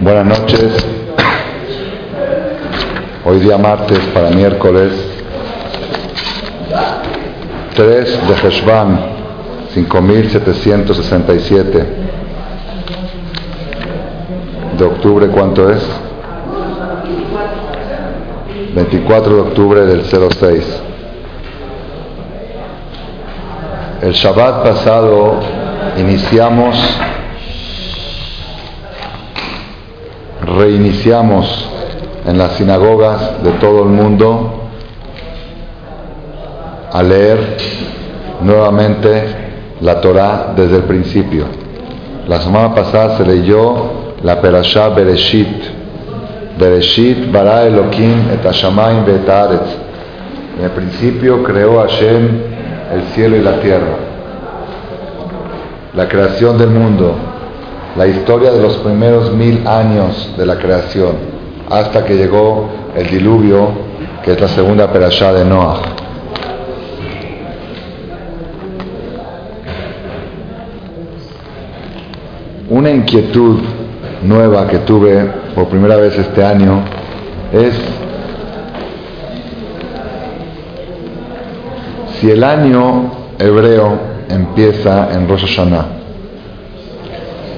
Buenas noches. Hoy día martes para miércoles 3 de Heshvan 5767 de octubre, ¿cuánto es? 24 de octubre del 06. El Shabbat pasado iniciamos, reiniciamos en las sinagogas de todo el mundo a leer nuevamente la Torah desde el principio. La semana pasada se leyó la Perashá Bereshit. Bereshit bara Elohim et Hashamayim En el principio creó Hashem el cielo y la tierra, la creación del mundo, la historia de los primeros mil años de la creación, hasta que llegó el diluvio, que es la segunda perashá de Noah. Una inquietud nueva que tuve por primera vez este año es Si el año hebreo empieza en Rosh Hashanah,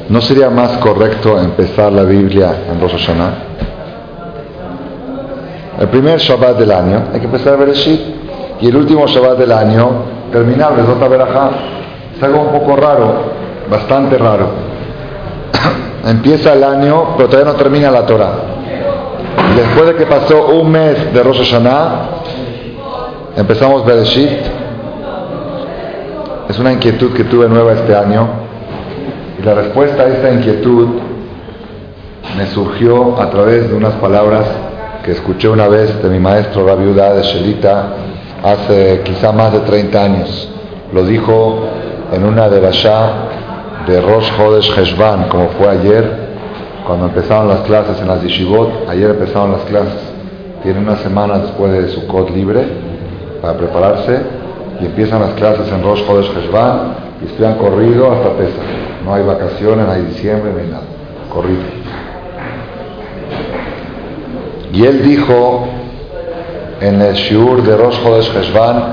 ¿no sería más correcto empezar la Biblia en Rosh Hashanah? El primer Shabbat del año hay que empezar a Bereshit y el último Shabbat del año terminar Besota Berajá. Es algo un poco raro, bastante raro. Empieza el año, pero todavía no termina la Torah. Después de que pasó un mes de Rosh Hashanah, Empezamos Bereshit. Es una inquietud que tuve nueva este año. Y la respuesta a esta inquietud me surgió a través de unas palabras que escuché una vez de mi maestro, la viuda de Shelita, hace quizá más de 30 años. Lo dijo en una de de Rosh Hodesh Heshvan, como fue ayer, cuando empezaron las clases en las yeshivot. Ayer empezaron las clases. Tiene una semana después de su code libre para prepararse y empiezan las clases en Rosh Chodesh Heshvan y estudian corrido hasta Pesach. No hay vacaciones, no hay diciembre, no hay nada. Corrido. Y él dijo en el Shiur de Rosh Chodesh Heshvan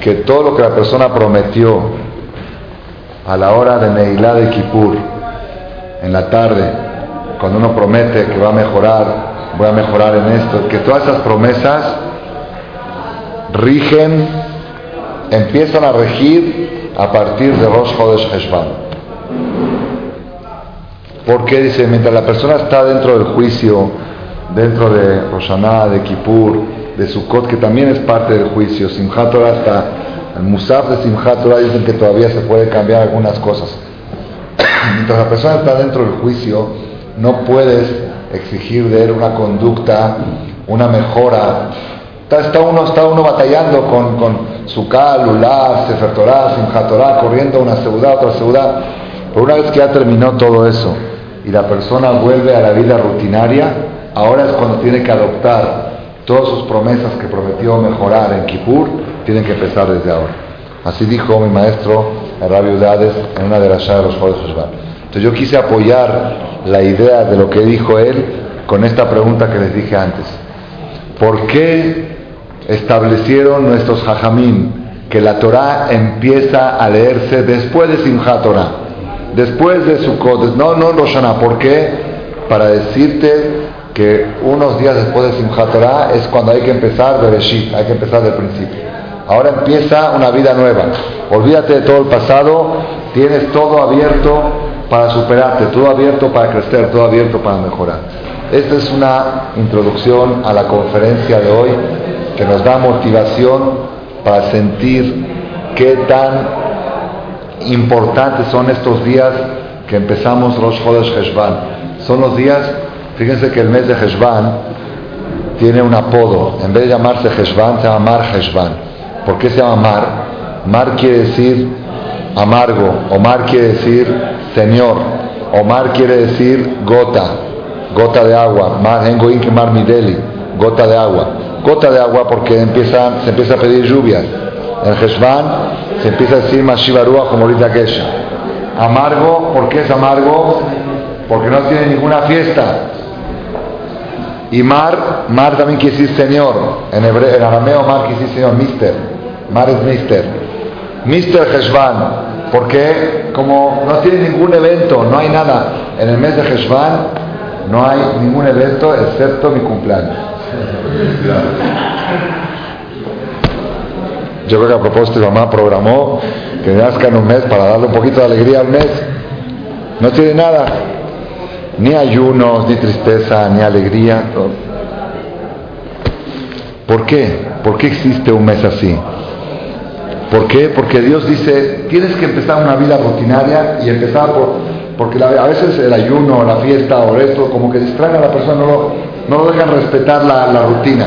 que todo lo que la persona prometió a la hora de Neilá de Kippur, en la tarde, cuando uno promete que va a mejorar, voy a mejorar en esto, que todas esas promesas rigen, empiezan a regir a partir de Rosh Chodesh Heshvan. Porque dice, mientras la persona está dentro del juicio, dentro de Roshaná, de Kippur, de Sukkot, que también es parte del juicio, Simchat Torah hasta el Musaf de Simchat Torah dicen que todavía se puede cambiar algunas cosas. mientras la persona está dentro del juicio, no puedes exigir de él una conducta, una mejora Está, uno, está uno batallando con, con su Lulá, Sefer Torah, Simchat corriendo una ciudad, otra ciudad. Pero una vez que ya terminó todo eso y la persona vuelve a la vida rutinaria, ahora es cuando tiene que adoptar todas sus promesas que prometió mejorar en Kippur, tienen que empezar desde ahora. Así dijo mi maestro Rabbi Udades en una de las de los Juegos Entonces yo quise apoyar la idea de lo que dijo él con esta pregunta que les dije antes. ¿Por qué establecieron nuestros hajamim que la Torah empieza a leerse después de Simchat Torah, después de Sukkot, no, no Roshana, ¿por qué? Para decirte que unos días después de Simchat es cuando hay que empezar Bereshit, hay que empezar del principio. Ahora empieza una vida nueva. Olvídate de todo el pasado, tienes todo abierto para superarte, todo abierto para crecer, todo abierto para mejorar. Esta es una introducción a la conferencia de hoy que nos da motivación para sentir qué tan importantes son estos días que empezamos Rosh Chodesh Heshvan. Son los días, fíjense que el mes de Heshvan tiene un apodo. En vez de llamarse Heshvan, se llama Mar Heshvan. ¿Por qué se llama Mar? Mar quiere decir amargo, o Mar quiere decir Señor, o Mar quiere decir gota, gota de agua. Mar, Mar Mideli, gota de agua gota de agua porque empieza, se empieza a pedir lluvias. En Heshvan se empieza a decir Mashivarua como ahorita Kesha. Amargo, ¿por qué es amargo? porque no tiene ninguna fiesta. Y Mar, Mar también quiere decir Señor. En, hebreo, en arameo Mar quiere decir Señor, Mister. Mar es Mister. Mister Heshvan, porque como no tiene ningún evento, no hay nada. En el mes de Heshvan no hay ningún evento excepto mi cumpleaños. Yo creo que a propósito mi mamá programó que nazca en un mes para darle un poquito de alegría al mes. No tiene nada ni ayunos, ni tristeza, ni alegría. ¿Por qué? ¿Por qué existe un mes así? ¿Por qué? Porque Dios dice, tienes que empezar una vida rutinaria y empezar por... Porque a veces el ayuno, la fiesta o esto, como que distraen a la persona, no lo, no lo dejan respetar la, la rutina.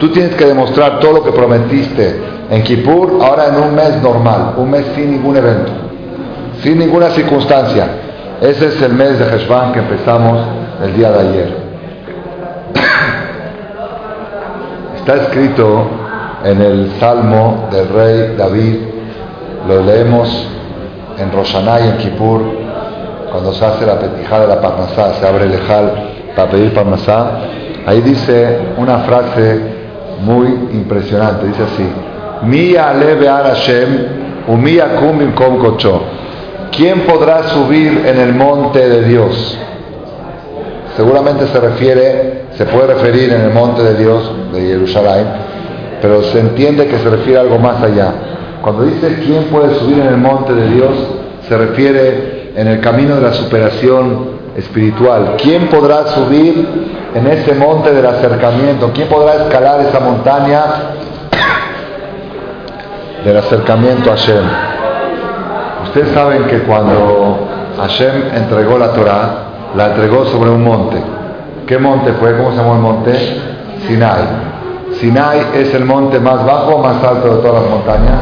Tú tienes que demostrar todo lo que prometiste en Kippur, ahora en un mes normal, un mes sin ningún evento, sin ninguna circunstancia. Ese es el mes de Heshvan que empezamos el día de ayer. Está escrito en el Salmo del rey David, lo leemos en Roshaná y en Kippur, cuando se hace la petijada de la Parnasá, se abre el Ejal para pedir Parnasá. Ahí dice una frase muy impresionante, dice así, Umia kum kocho. ¿Quién podrá subir en el monte de Dios? Seguramente se refiere, se puede referir en el monte de Dios de Jerusalén, pero se entiende que se refiere a algo más allá. Cuando dice quién puede subir en el monte de Dios, se refiere en el camino de la superación espiritual. ¿Quién podrá subir en ese monte del acercamiento? ¿Quién podrá escalar esa montaña del acercamiento a Hashem? Ustedes saben que cuando Hashem entregó la Torah, la entregó sobre un monte. ¿Qué monte fue? ¿Cómo se llamó el monte? Sinai. Sinai es el monte más bajo o más alto de todas las montañas.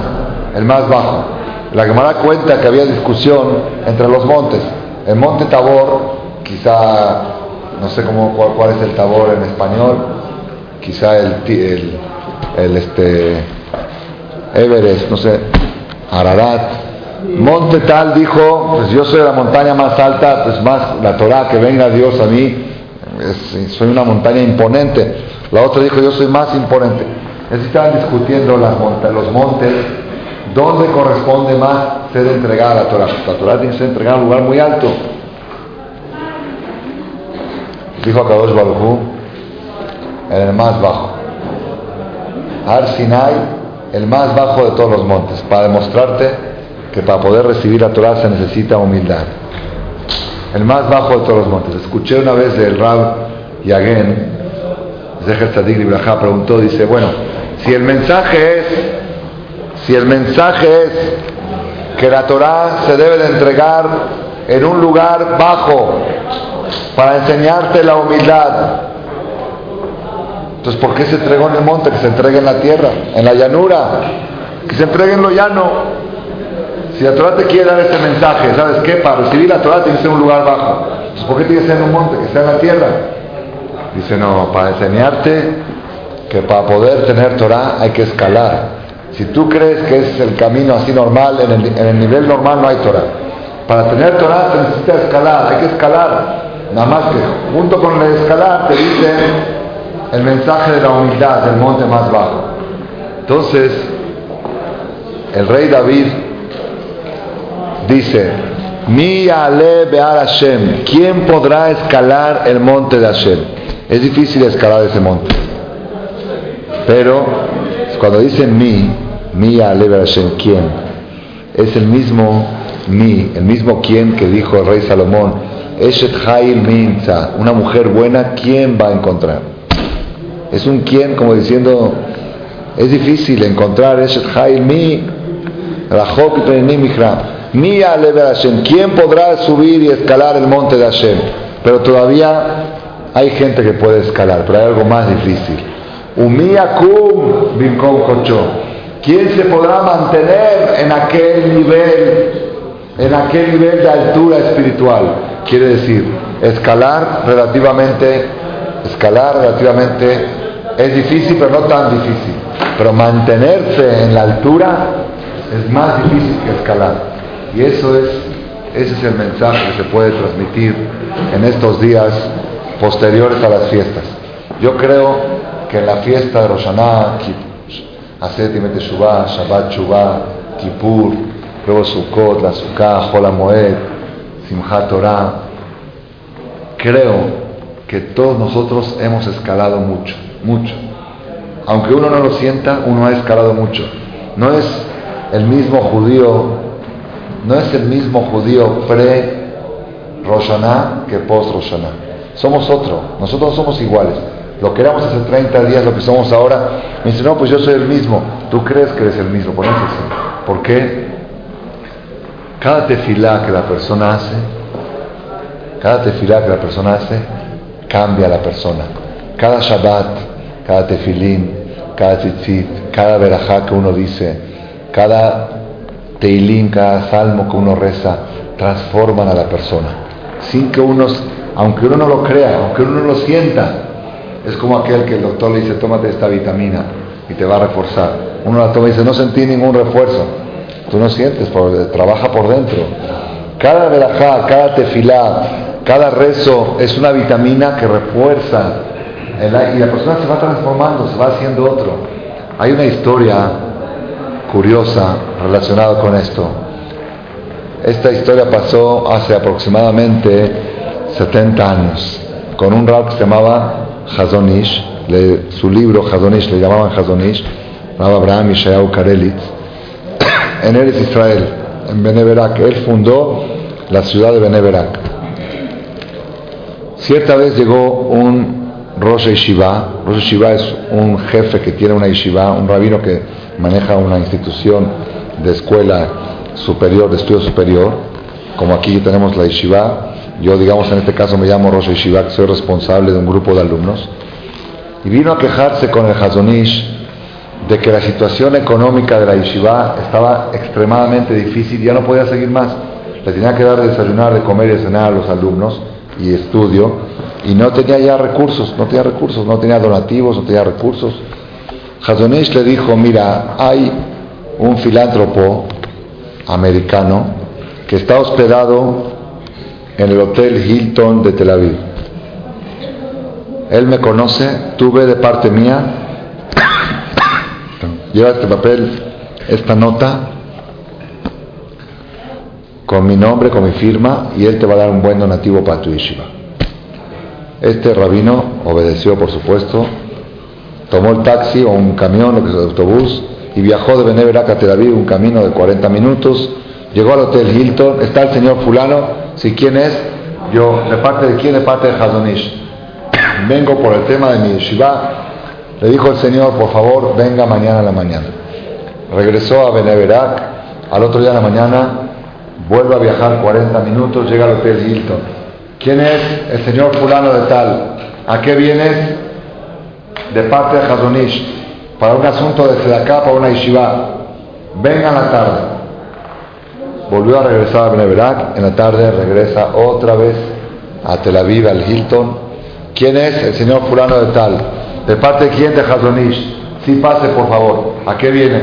El más bajo. La Gemara cuenta que había discusión entre los montes. El monte Tabor, quizá, no sé cómo, cuál, es el Tabor en español, quizá el, el, el este, Everest, no sé, Ararat, Monte tal dijo, pues yo soy la montaña más alta, pues más la Torah, que venga Dios a mí, soy una montaña imponente. La otra dijo, yo soy más imponente. estaban discutiendo las los montes, ¿dónde corresponde más ser entregada la Torah? La Torah tiene que ser entregada a un lugar muy alto. Dijo a Kadosh Baruj en el más bajo. Ar Sinai, el más bajo de todos los montes, para demostrarte que para poder recibir la Torah se necesita humildad. El más bajo de todos los montes. Escuché una vez del Rab Yagen, Zeher Tzadik preguntó, dice, bueno, si el mensaje es, si el mensaje es que la Torah se debe de entregar en un lugar bajo para enseñarte la humildad, entonces ¿por qué se entregó en el monte? Que se entregue en la tierra, en la llanura, que se entregue en lo llano. Si la Torah te quiere dar ese mensaje, ¿sabes qué? Para recibir la Torah tiene que ser un lugar bajo. Entonces, ¿por qué tiene que ser en un monte? Que sea en la tierra. Dice, no, para enseñarte que para poder tener Torah hay que escalar. Si tú crees que es el camino así normal, en el, nivel normal no hay Torah. Para tener Torah se necesita escalar, hay que escalar. Nada más que junto con el escalar te dice el mensaje de la humildad del monte más bajo. Entonces, el rey David Dice, Mi ale Hashem, ¿quién podrá escalar el monte de Hashem? Es difícil escalar ese monte. Pero cuando dice mi, mi ale Hashem, ¿quién? Es el mismo mi, el mismo quién que dijo el rey Salomón, Eshet Minza, una mujer buena, ¿quién va a encontrar? Es un quién como diciendo, es difícil encontrar Eshet Hail Mi, Mía Hashem. ¿Quién podrá subir y escalar el monte de Hashem? Pero todavía hay gente que puede escalar, pero hay algo más difícil. Umia kum ¿Quién se podrá mantener en aquel nivel, en aquel nivel de altura espiritual? Quiere decir, escalar relativamente, escalar relativamente es difícil, pero no tan difícil. Pero mantenerse en la altura es más difícil que escalar. Y eso es Ese es el mensaje que se puede transmitir en estos días posteriores a las fiestas. Yo creo que en la fiesta de Roshaná, Aset y Shubá, Shabbat Shubá, Kippur, luego Sukkot, la Sukkah, Hola Moed, Simchat Torah, creo que todos nosotros hemos escalado mucho, mucho. Aunque uno no lo sienta, uno ha escalado mucho. No es el mismo judío no es el mismo judío pre Roshaná que post Roshaná. Somos otro, nosotros no somos iguales. Lo que éramos hace 30 días, lo que somos ahora, me dice, no, pues yo soy el mismo. Tú crees que eres el mismo, por eso ¿Por qué? Cada tefilá que la persona hace, cada tefilá que la persona hace, cambia a la persona. Cada Shabbat, cada tefilín, cada tzitzit, cada verajá que uno dice, cada Teilim, cada salmo que uno reza, transforman a la persona. Sin que uno, aunque uno no lo crea, aunque uno no lo sienta, es como aquel que el doctor le dice, tómate esta vitamina y te va a reforzar. Uno la toma y dice, no sentí ningún refuerzo. Tú no sientes, trabaja por dentro. Cada verajá, cada tefilá, cada rezo es una vitamina que refuerza y la persona se va transformando, se va haciendo otro. Hay una historia curiosa relacionada con esto. Esta historia pasó hace aproximadamente 70 años con un rab que se llamaba Hazonish, su libro Hazonish le llamaban Hazonish, Rab Abraham Ishayahu Karelitz, en Eres Israel, en Beneverak. Él fundó la ciudad de Beneverak. Cierta vez llegó un Rosh Yeshiva. Rosh Yeshiva es un jefe que tiene una yeshiva, un rabino que maneja una institución de escuela superior, de estudio superior, como aquí tenemos la yeshiva, yo digamos en este caso me llamo Rosh Yeshiva, que soy responsable de un grupo de alumnos, y vino a quejarse con el Hazonish de que la situación económica de la yeshiva estaba extremadamente difícil ya no podía seguir más. Le tenía que dar de desayunar, de comer y cenar a los alumnos y estudio, y no tenía ya recursos, no tenía recursos, no tenía donativos, no tenía recursos. Hazonish le dijo, mira, hay un filántropo americano que está hospedado en el Hotel Hilton de Tel Aviv. Él me conoce, tuve de parte mía, lleva este papel, esta nota, con mi nombre, con mi firma, y él te va a dar un buen donativo para tu yeshiva. Este rabino obedeció, por supuesto, tomó el taxi o un camión, o el autobús, y viajó de Beneverak a Tel Aviv, un camino de 40 minutos. Llegó al Hotel Hilton, está el señor fulano, si quién es, yo, ¿de parte de quién? De parte de Hazonish. Vengo por el tema de mi yeshiva. Le dijo el señor, por favor, venga mañana a la mañana. Regresó a Beneverak, al otro día de la mañana, vuelve a viajar 40 minutos, llega al Hotel Hilton. ¿Quién es? El señor fulano de tal. ¿A qué vienes? de parte de Hazonish para un asunto de acá para una yeshiva. Venga en la tarde. Volvió a regresar a Beneverak. En la tarde regresa otra vez a Tel Aviv, al Hilton. ¿Quién es? El señor fulano de tal. ¿De parte de quién? De Hazonish. Sí, pase, por favor. ¿A qué viene?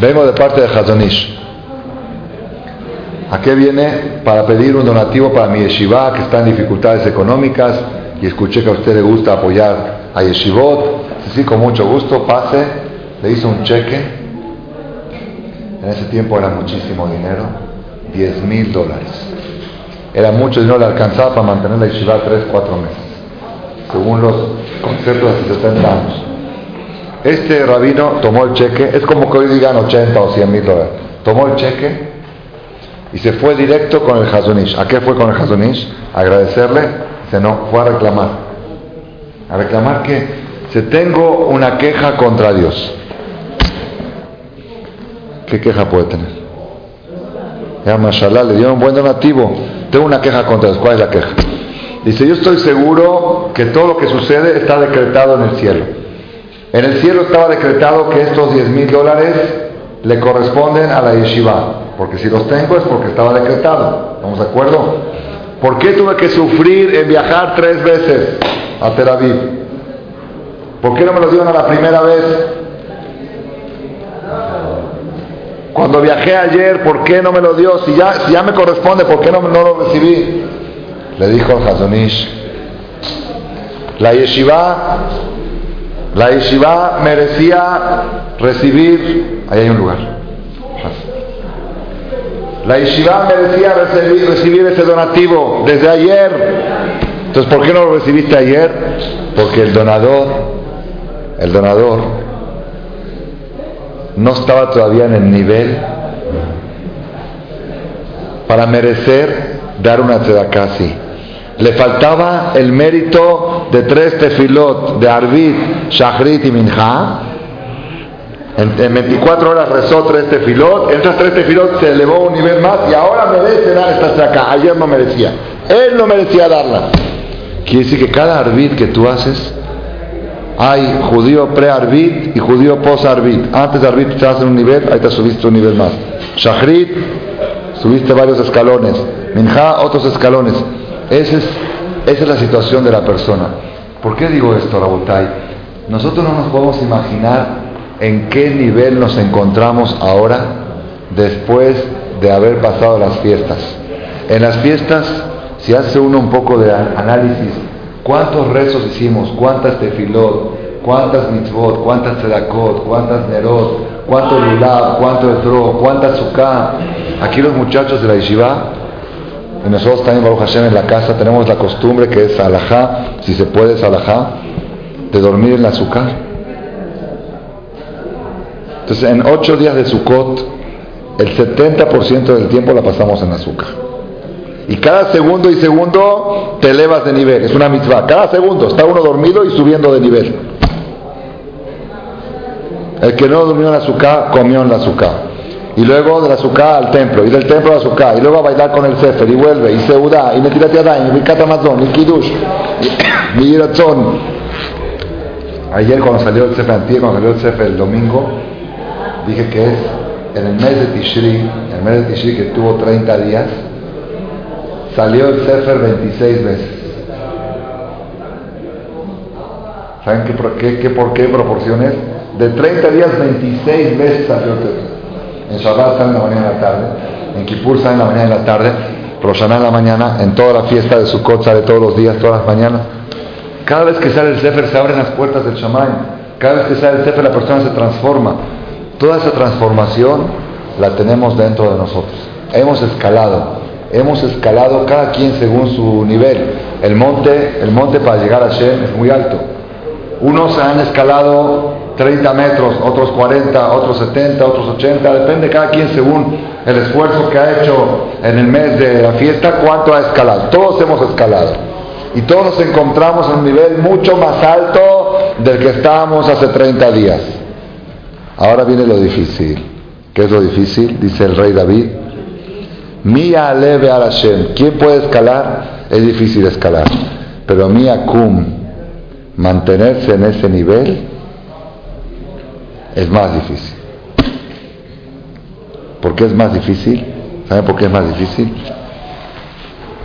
Vengo de parte de Hazonish. ¿A qué viene? Para pedir un donativo para mi yeshiva que está en dificultades económicas y escuché que a usted le gusta apoyar a yeshivot. Sí, con mucho gusto, pase. Le hizo un cheque. En ese tiempo era muchísimo dinero. 10 mil dólares. Era mucho dinero, le alcanzaba para mantener la yeshiva 3, 4 meses. Según los conceptos de 70 años. Este rabino tomó el cheque, es como que hoy digan 80 o 100 mil dólares. Tomó el cheque y se fue directo con el Hazonish. ¿A qué fue con el Hazonish? agradecerle. Se no, fue a reclamar. A reclamar que se tengo una queja contra Dios. ¿Qué queja puede tener? Ya, mashallah, le dio un buen donativo. Tengo una queja contra Dios. ¿Cuál es la queja? Dice, yo estoy seguro que todo lo que sucede está decretado en el cielo. En el cielo estaba decretado que estos 10 mil dólares le corresponden a la yeshiva. Porque si los tengo es porque estaba decretado. ¿Estamos de acuerdo? ¿Por qué tuve que sufrir en viajar tres veces a Tel Aviv? ¿Por qué no me lo dieron a la primera vez? Cuando viajé ayer, ¿por qué no me lo dio? Si ya, si ya me corresponde, ¿por qué no, no lo recibí? Le dijo Hazonish, la yeshiva, la yeshiva merecía recibir, ahí hay un lugar. La yeshiva merecía recibir, recibir ese donativo desde ayer. Entonces, ¿por qué no lo recibiste ayer? Porque el donador, el donador no estaba todavía en el nivel para merecer dar una tzedakah. Le faltaba el mérito de tres tefilot de Arbit, Shachrit y Minha. En, 24 horas rezó tres tefilot. En esas tres tefilot se elevó un nivel más y ahora merece dar esta tzedakah. Ayer no merecía. Él no merecía darla. Quiere decir que cada Arbit que tú haces hay judío pre-arbit y judío post-arbit. Antes de arbit te en un nivel, ahí te subiste un nivel más. Shachrit, subiste varios escalones. Minja, otros escalones. Esa es, esa es la situación de la persona. ¿Por qué digo esto, Rabotai? Nosotros no nos podemos imaginar en qué nivel nos encontramos ahora después de haber pasado las fiestas. En las fiestas, si hace uno un poco de análisis, ¿Cuántos rezos hicimos? ¿Cuántas tefilot? ¿Cuántas mitzvot? ¿Cuántas tzedakot? ¿Cuántas nerot? ¿Cuánto lulab? ¿Cuánto etro? ¿Cuántas sukkah? Aquí los muchachos de la yeshiva, nosotros también, Baruch Hashem, en la casa tenemos la costumbre que es alajá, si se puede es alajá, de dormir en la sukkah. Entonces, en ocho días de Sukkot, el 70% del tiempo la pasamos en sukkah. Y cada segundo y segundo te elevas de nivel. Es una mitzvah. Cada segundo está uno dormido y subiendo de nivel. El que no durmió en azúcar, comió en azúcar. Y luego de la azúcar al templo, y del templo a la azúcar, y luego a bailar con el Sefer, y vuelve, y Seudá, y Netilat Yadayim, y Katamazón, y Kiddush, y Yiratzón. Ayer cuando salió el Sefer antiguo, cuando salió el Sefer el domingo, dije que es en el mes de Tishri, el mes de Tishri que tuvo 30 días, salió el Sefer 26 veces. ¿Saben qué, qué, qué, por qué proporciones? De 30 días, 26 veces salió el Sefer. En Shabbat sale en la mañana y en la tarde, en Kippur sale en la mañana y en la tarde, Roshaná en la mañana, en toda la fiesta de Sukkot sale todos los días, todas las mañanas. Cada vez que sale el Sefer se abren las puertas del Shammai. Cada vez que sale el Sefer la persona se transforma. Toda esa transformación la tenemos dentro de nosotros. Hemos escalado hemos escalado cada quien según su nivel. El monte, el monte para llegar a Shem es muy alto. Unos han escalado 30 metros, otros 40, otros 70, otros 80, depende cada quien según el esfuerzo que ha hecho en el mes de la fiesta, cuánto ha escalado. Todos hemos escalado. Y todos nos encontramos en un nivel mucho más alto del que estábamos hace 30 días. Ahora viene lo difícil. ¿Qué es lo difícil? Dice el rey David. Mía leve al Hashem. ¿Quién puede escalar? Es difícil escalar. Pero mía kum, mantenerse en ese nivel, es más difícil. ¿Por qué es más difícil? ¿Saben por qué es más difícil?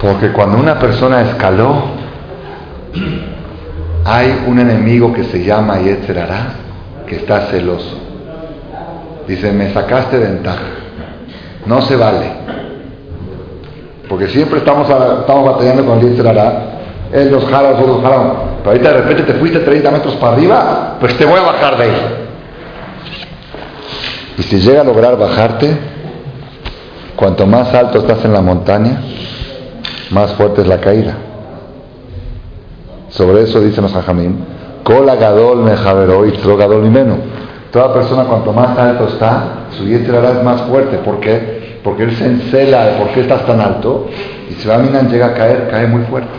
Porque cuando una persona escaló, hay un enemigo que se llama Yetzerará, que está celoso. Dice, me sacaste ventaja. No se vale. Porque siempre estamos, estamos batallando con Hará. Él los jala, nosotros los jalamos. Pero ahorita de repente te fuiste 30 metros para arriba, pues te voy a bajar de ahí. Y si llega a lograr bajarte, cuanto más alto estás en la montaña, más fuerte es la caída. Sobre eso dicen los hajamim, Kola gadol me y gadol menos. Toda persona cuanto más alto está, su hará es más fuerte. ¿Por qué? porque él se encela de por qué estás tan alto, y si Baminan llega a caer, cae muy fuerte.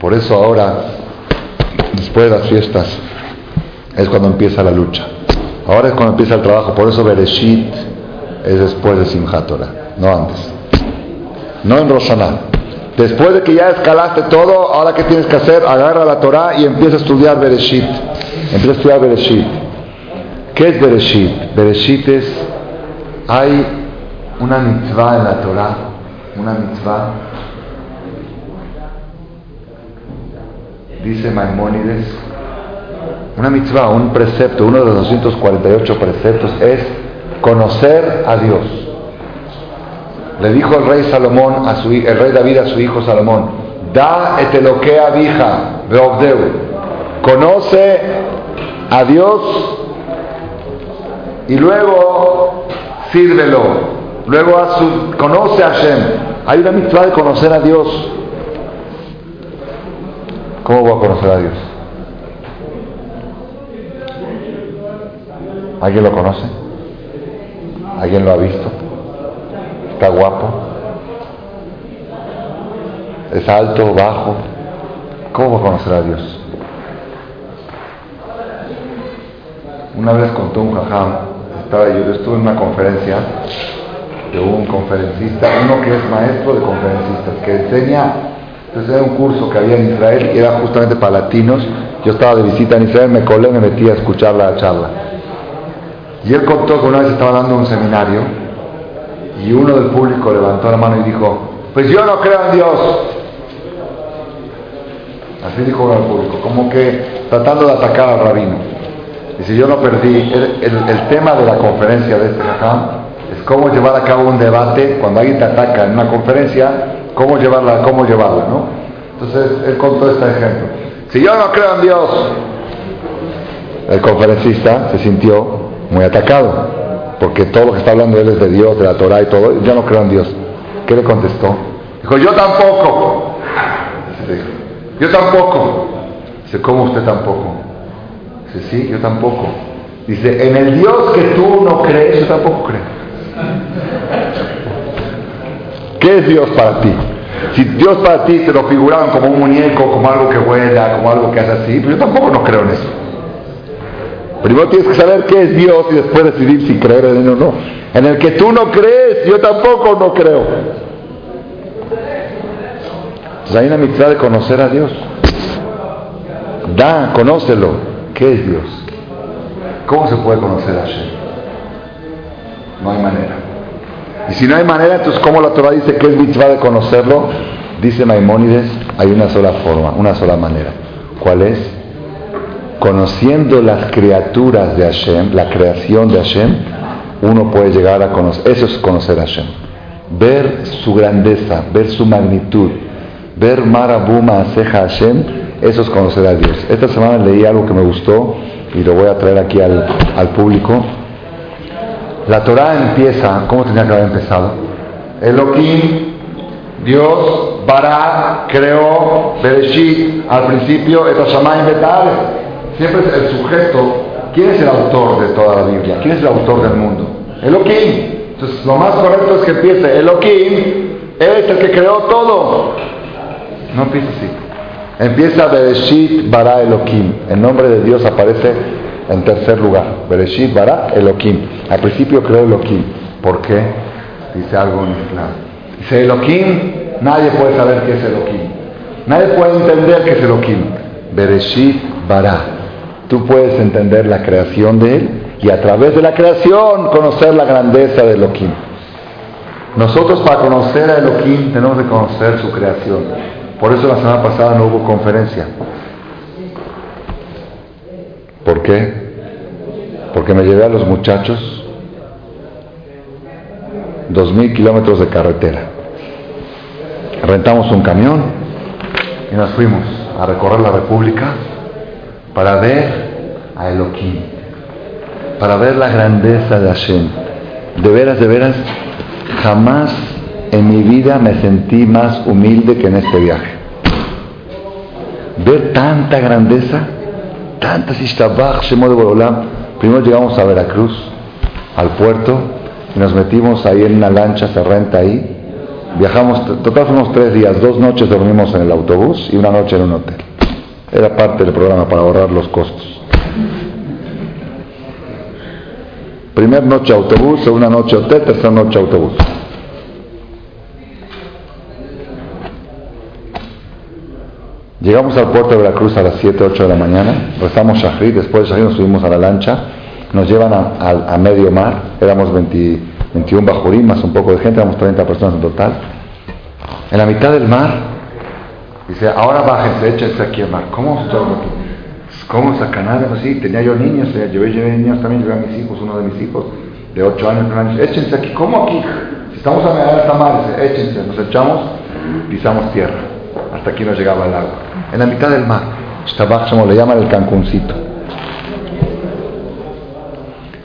Por eso ahora, después de las fiestas, es cuando empieza la lucha. Ahora es cuando empieza el trabajo, por eso Bereshit es después de Simchat no antes. No en Roshaná. Después de que ya escalaste todo, ahora qué tienes que hacer? Agarra la Torah y empieza a estudiar Bereshit. Empieza a estudiar Bereshit. ¿Qué es Bereshit? Bereshit es, hay una mitzvah en la Torah, una mitzvah, dice Maimónides, una mitzvah, un precepto, uno de los 248 preceptos es conocer a Dios. Le dijo el rey Salomón, a su, rey David a su hijo Salomón, da eteloquea vija, veobdeu, conoce a Dios y luego sírvelo. Luego a su, conoce a Hashem. Hay una mitzvah de conocer a Dios. ¿Cómo voy a conocer a Dios? ¿Alguien lo conoce? ¿Alguien lo ha visto? ¿Está guapo? ¿Es alto, bajo? ¿Cómo voy a conocer a Dios? Una vez contó un jajam, estaba yo, estuve en una conferencia de un conferencista, uno que es maestro de conferencistas, que enseña, entonces era un curso que había en Israel y era justamente para latinos. Yo estaba de visita en Israel, me colé, me metí a escuchar la charla. Y él contó que una vez estaba dando un seminario y uno del público levantó la mano y dijo, pues yo no creo en Dios. Así dijo uno público, como que tratando de atacar al rabino. Si yo no perdí, el, tema de la conferencia de este jajam es cómo llevar a cabo un debate cuando alguien te ataca en una conferencia, cómo llevarla, cómo llevarla, ¿no? Entonces él contó este ejemplo. Si yo no creo en Dios, el conferencista se sintió muy atacado, porque todo lo que está hablando él es de Dios, de la Torah y todo, yo no creo en Dios. ¿Qué le contestó? Dijo, yo tampoco. Yo tampoco. Dice, ¿cómo usted tampoco? Dice, sí, yo tampoco. Dice, en el Dios que tú no crees, yo tampoco creo. ¿Qué es Dios para ti? Si Dios para ti te lo figuraban como un muñeco, como algo que vuela, como algo que hace así, pero yo tampoco no creo en eso. Primero tienes que saber qué es Dios y después decidir si creer en él o no. En el que tú no crees, yo tampoco no creo. Entonces hay una mitad de conocer a Dios. Da, conócelo. ¿Qué es Dios? ¿Cómo se puede conocer a Hashem? No hay manera. Y si no hay manera, entonces ¿cómo la Torah dice que es mitzvah de conocerlo? Dice Maimónides, hay una sola forma, una sola manera. ¿Cuál es? Conociendo las criaturas de Hashem, la creación de Hashem, uno puede llegar a conocer, eso es conocer a Hashem. Ver su grandeza, ver su magnitud, ver Marabuma Aseja Hashem, eso es conocer a Dios. Esta semana leí algo que me gustó y lo voy a traer aquí al, al público. La Torah empieza, ¿cómo tenía que haber empezado? Elohim, Dios, Barak, creó, Bereshit, al principio, Etashamayim Betal. Siempre es el sujeto. ¿Quién es el autor de toda la Biblia? ¿Quién es el autor del mundo? Elohim. Entonces, lo más correcto es que empiece Elohim, es el que creó todo. No empieza así. Empieza Bereshit Bara Elohim. El nombre de Dios aparece en tercer lugar. Bereshit Bara Elohim. Al principio creó Elohim. ¿Por qué? Dice algo en Islam. Dice Elohim, nadie puede saber qué es Elohim. Nadie puede entender qué es Elohim. Bereshit Bara. Tú puedes entender la creación de Él y a través de la creación conocer la grandeza de Elohim. Nosotros para conocer a Elohim tenemos que conocer su creación. Por eso la semana pasada no hubo conferencia. ¿Por qué? Porque me llevé a los muchachos dos mil kilómetros de carretera. Rentamos un camión y nos fuimos a recorrer la República para ver a Elohim, para ver la grandeza de Hashem. De veras, de veras, jamás en mi vida me sentí más humilde que en este viaje. Ver tanta grandeza, tantas ishtabach, Shemo de Borolam. Primero llegamos a Veracruz, al puerto, y nos metimos ahí en una lancha, se renta ahí. Viajamos, total fuimos tres días, dos noches dormimos en el autobús y una noche en un hotel. Era parte del programa para ahorrar los costos. Primer noche autobús, segunda noche hotel, tercera noche autobús. Llegamos al puerto de Veracruz a las 7, 8 de la mañana, rezamos Shahrid, después de Shahrid nos subimos a la lancha, nos llevan a, a- medio mar, éramos 20 21 bajurim, más un poco de gente, éramos 30 personas en total. En la mitad del mar, dice, ahora bájense, échense aquí al mar. ¿Cómo se ¿Cómo sacanar? Así, tenía yo niños, yo llevé niños también, llevé a mis hijos, uno de mis hijos, de 8 años, 9 años, échense aquí, ¿cómo aquí? Si estamos a media esta mar, dice, échense, nos echamos, pisamos tierra. Hasta aquí nos llegaba el agua. En la mitad del mar, como le llaman el Cancuncito.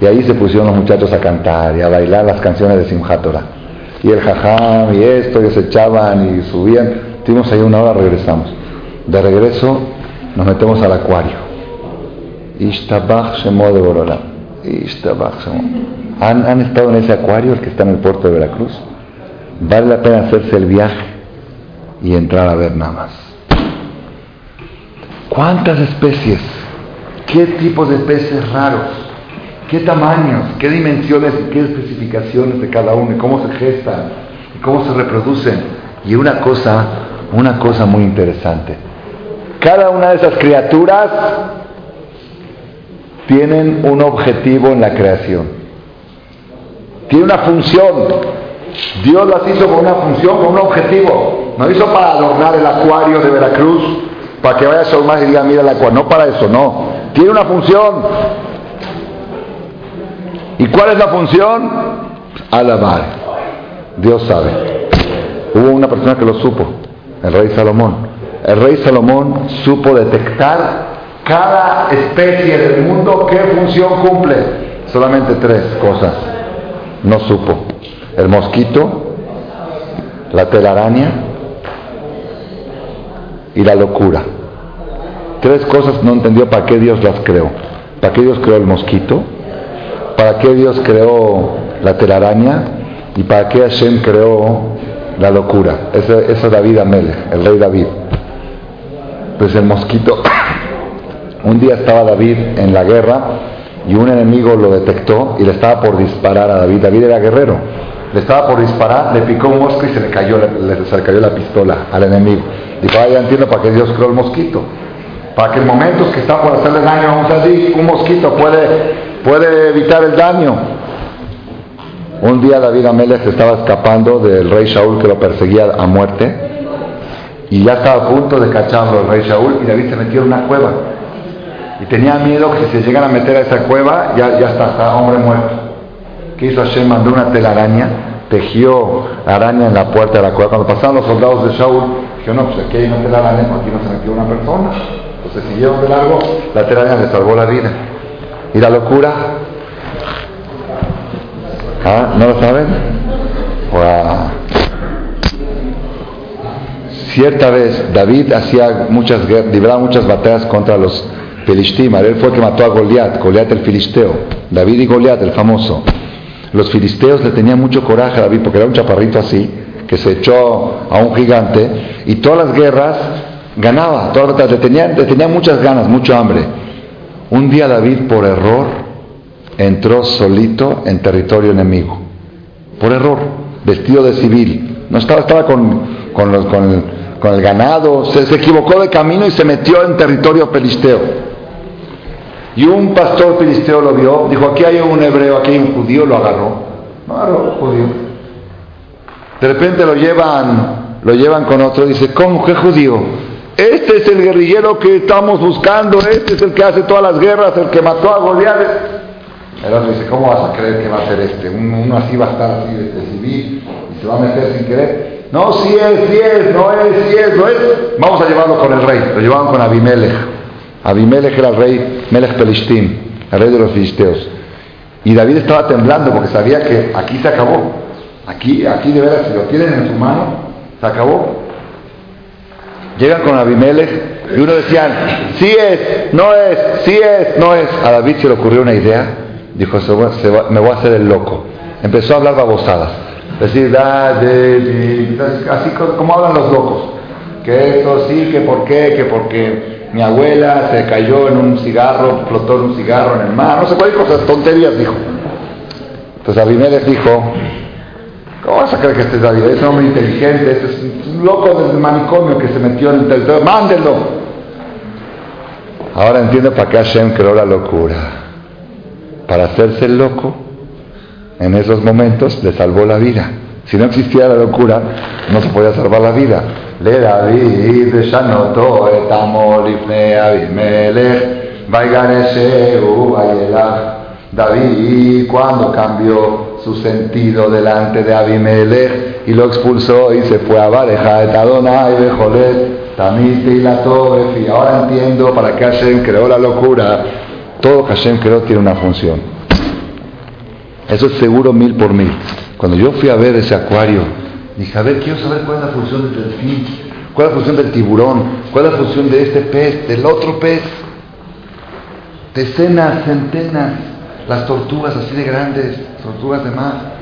Y ahí se pusieron los muchachos a cantar y a bailar las canciones de Simchat Y el jajam y esto, y se echaban y subían. Estuvimos ahí una hora, regresamos. De regreso nos metemos al acuario. Ishtabach Shemo de Borolam. Ishtabach Shemo. ¿Han, ¿Han estado en ese acuario, el que está en el puerto de Veracruz? Vale la pena hacerse el viaje y entrar a ver nada más. ¿Cuántas especies? ¿Qué tipos de peces raros? qué tamaños, qué dimensiones y qué especificaciones de cada uno, cómo se gestan, y cómo se reproducen. Y una cosa, una cosa muy interesante. Cada una de esas criaturas tienen un objetivo en la creación. Tiene una función. Dios las hizo con una función, con un objetivo. No hizo para adornar el acuario de Veracruz, para que vaya a más y diga, mira el acuario. No para eso, no. Tiene una función. ¿Y cuál es la función? Alabar. Dios sabe. Hubo una persona que lo supo, el rey Salomón. El rey Salomón supo detectar cada especie del mundo qué función cumple. Solamente tres cosas. No supo. El mosquito, la telaraña y la locura. Tres cosas no entendió para qué Dios las creó. ¿Para qué Dios creó el mosquito? ¿Para qué Dios creó la telaraña? ¿Y para qué Hashem creó la locura? Ese, es David Amelech, el rey David. Pues el mosquito, un día estaba David en la guerra y un enemigo lo detectó y le estaba por disparar a David. David era guerrero. Le estaba por disparar, le picó un mosquito y se le cayó, se le la pistola al enemigo. Dijo, ah, ya entiendo para qué Dios creó el mosquito. Para que en momentos que está por hacerle daño a un un mosquito puede puede evitar el daño. Un día David Amelech estaba escapando del rey Shaul que lo perseguía a muerte y ya estaba a punto de cacharlo el rey Shaul y David se metió en una cueva y tenía miedo que si se llegan a meter a esa cueva ya, ya está, está hombre muerto. ¿Qué hizo Hashem? Mandó una telaraña, tejió araña en la puerta de la cueva. Cuando pasaron los soldados de Shaul, dijo, no, pues aquí hay una telaraña, aquí no se metió una persona. Entonces siguieron de largo, la telaraña le salvó la vida. ¿Y la locura? ¿Ah? ¿No lo saben? Cierta vez David hacía muchas libraba muchas batallas contra los filistíes. Él fue el que mató a Goliat, Goliat el filisteo. David y Goliat, el famoso. Los filisteos le tenían mucho coraje a David porque era un chaparrito así, que se echó a un gigante y todas las guerras ganaba, todas le tenían, le tenían muchas ganas, mucho hambre. Un día David por error entró solito en territorio enemigo. Por error, vestido de civil. No estaba, estaba con, con, el, ganado, se, equivocó de camino y se metió en territorio pelisteo. Y un pastor pelisteo lo vio, dijo, aquí hay un hebreo, aquí hay un judío, lo agarró. No agarró, judío. De repente lo llevan, lo llevan con otro, dice, ¿cómo? ¿Qué judío? Este es el guerrillero que estamos buscando, este es el que hace todas las guerras, el que mató a Goliat. El otro dice, ¿cómo vas a creer que va a ser este? Uno, así va a estar así de civil y se va a meter sin querer. No, si es, si es, no es, si es, no es. Vamos a llevarlo con el rey. Lo llevaban con Abimelech. Abimelech era el rey Melech Pelishtim, el rey de los filisteos. Y David estaba temblando porque sabía que aquí se acabó. Aquí, aquí de veras, si lo tienen en su mano, se acabó. Llegan con Abimelech y uno decían, sí es, no es, sí es, no es. A David se le ocurrió una idea, dijo, me voy a hacer el loco. Empezó a hablar babosadas. Decir, así como hablan los locos. Que esto sí, que por qué, que porque mi abuela se cayó en un cigarro, flotó en un cigarro en el mar, no sé cuáles cosas, tonterías dijo. Entonces Abimelech dijo, ¿Cómo vas a creer que este es David? Es un hombre inteligente, este es un loco del manicomio que se metió en el territorio. ¡Mándenlo! Ahora entiendo para qué Hashem creó la locura. Para hacerse el loco en esos momentos le salvó la vida. Si no existía la locura, no se podía salvar la vida. Le David, Shanoto, Etamolifne, Abimelech, Vaigareseu, David, cuando cambió su sentido delante de Abimelech y lo expulsó y se fue a Bareja, y Bejolet, Tamite y la ahora entiendo para qué Hashem creó la locura. Todo Hashem creó tiene una función. Eso es seguro mil por mil. Cuando yo fui a ver ese acuario, dije, a ver, quiero saber cuál es la función del delfín, cuál es la función del tiburón, cuál es la función de este pez, del otro pez. Decenas, centenas, las tortugas así de grandes, tortugas de mar,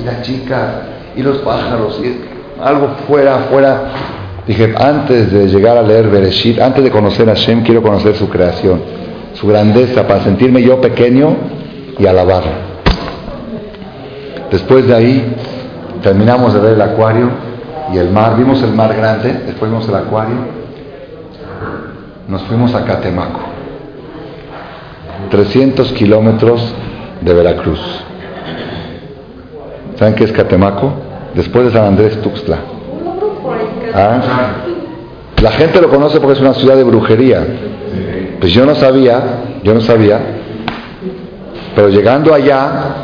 y las chicas, y los pájaros, y algo fuera, fuera. Dije, antes de llegar a leer Bereshit, antes de conocer a Hashem, quiero conocer su creación, su grandeza, para sentirme yo pequeño y alabarlo. Después de ahí terminamos de ver el acuario y el mar, vimos el mar grande, después vimos el acuario, nos fuimos a Catemaco, 300 kilómetros de Veracruz. ¿Saben qué es Catemaco? Después de San Andrés Tuxtla. ¿Ah? La gente lo conoce porque es una ciudad de brujería. Pues yo no sabía, yo no sabía, pero llegando allá,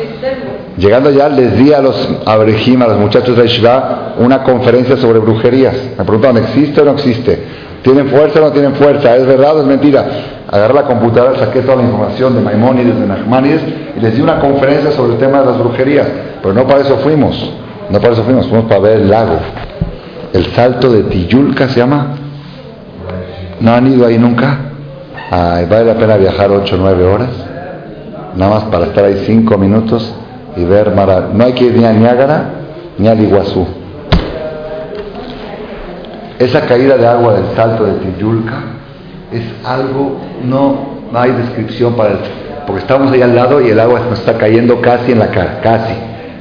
Llegando ya les di a los abrejim, a los muchachos de Ishva, una conferencia sobre brujerías. Me preguntaban, ¿existe o no existe? ¿Tienen fuerza o no tienen fuerza? ¿Es verdad o es mentira? Agarré la computadora, saqué toda la información de Maimónides, de Nachmanides, y les di una conferencia sobre el tema de las brujerías. Pero no para eso fuimos. No para eso fuimos, fuimos para ver el lago. El salto de Tiyulca se llama. ¿No han ido ahí nunca? Vale la pena viajar 8 o 9 horas. Nada más para estar ahí 5 minutos y ver Mara. No hay que ir ni a Niágara ni al Iguazú. Esa caída de agua del salto de Tiyulca es algo, no, no hay descripción para el, porque estamos ahí al lado y el agua nos está cayendo casi en la cara, casi.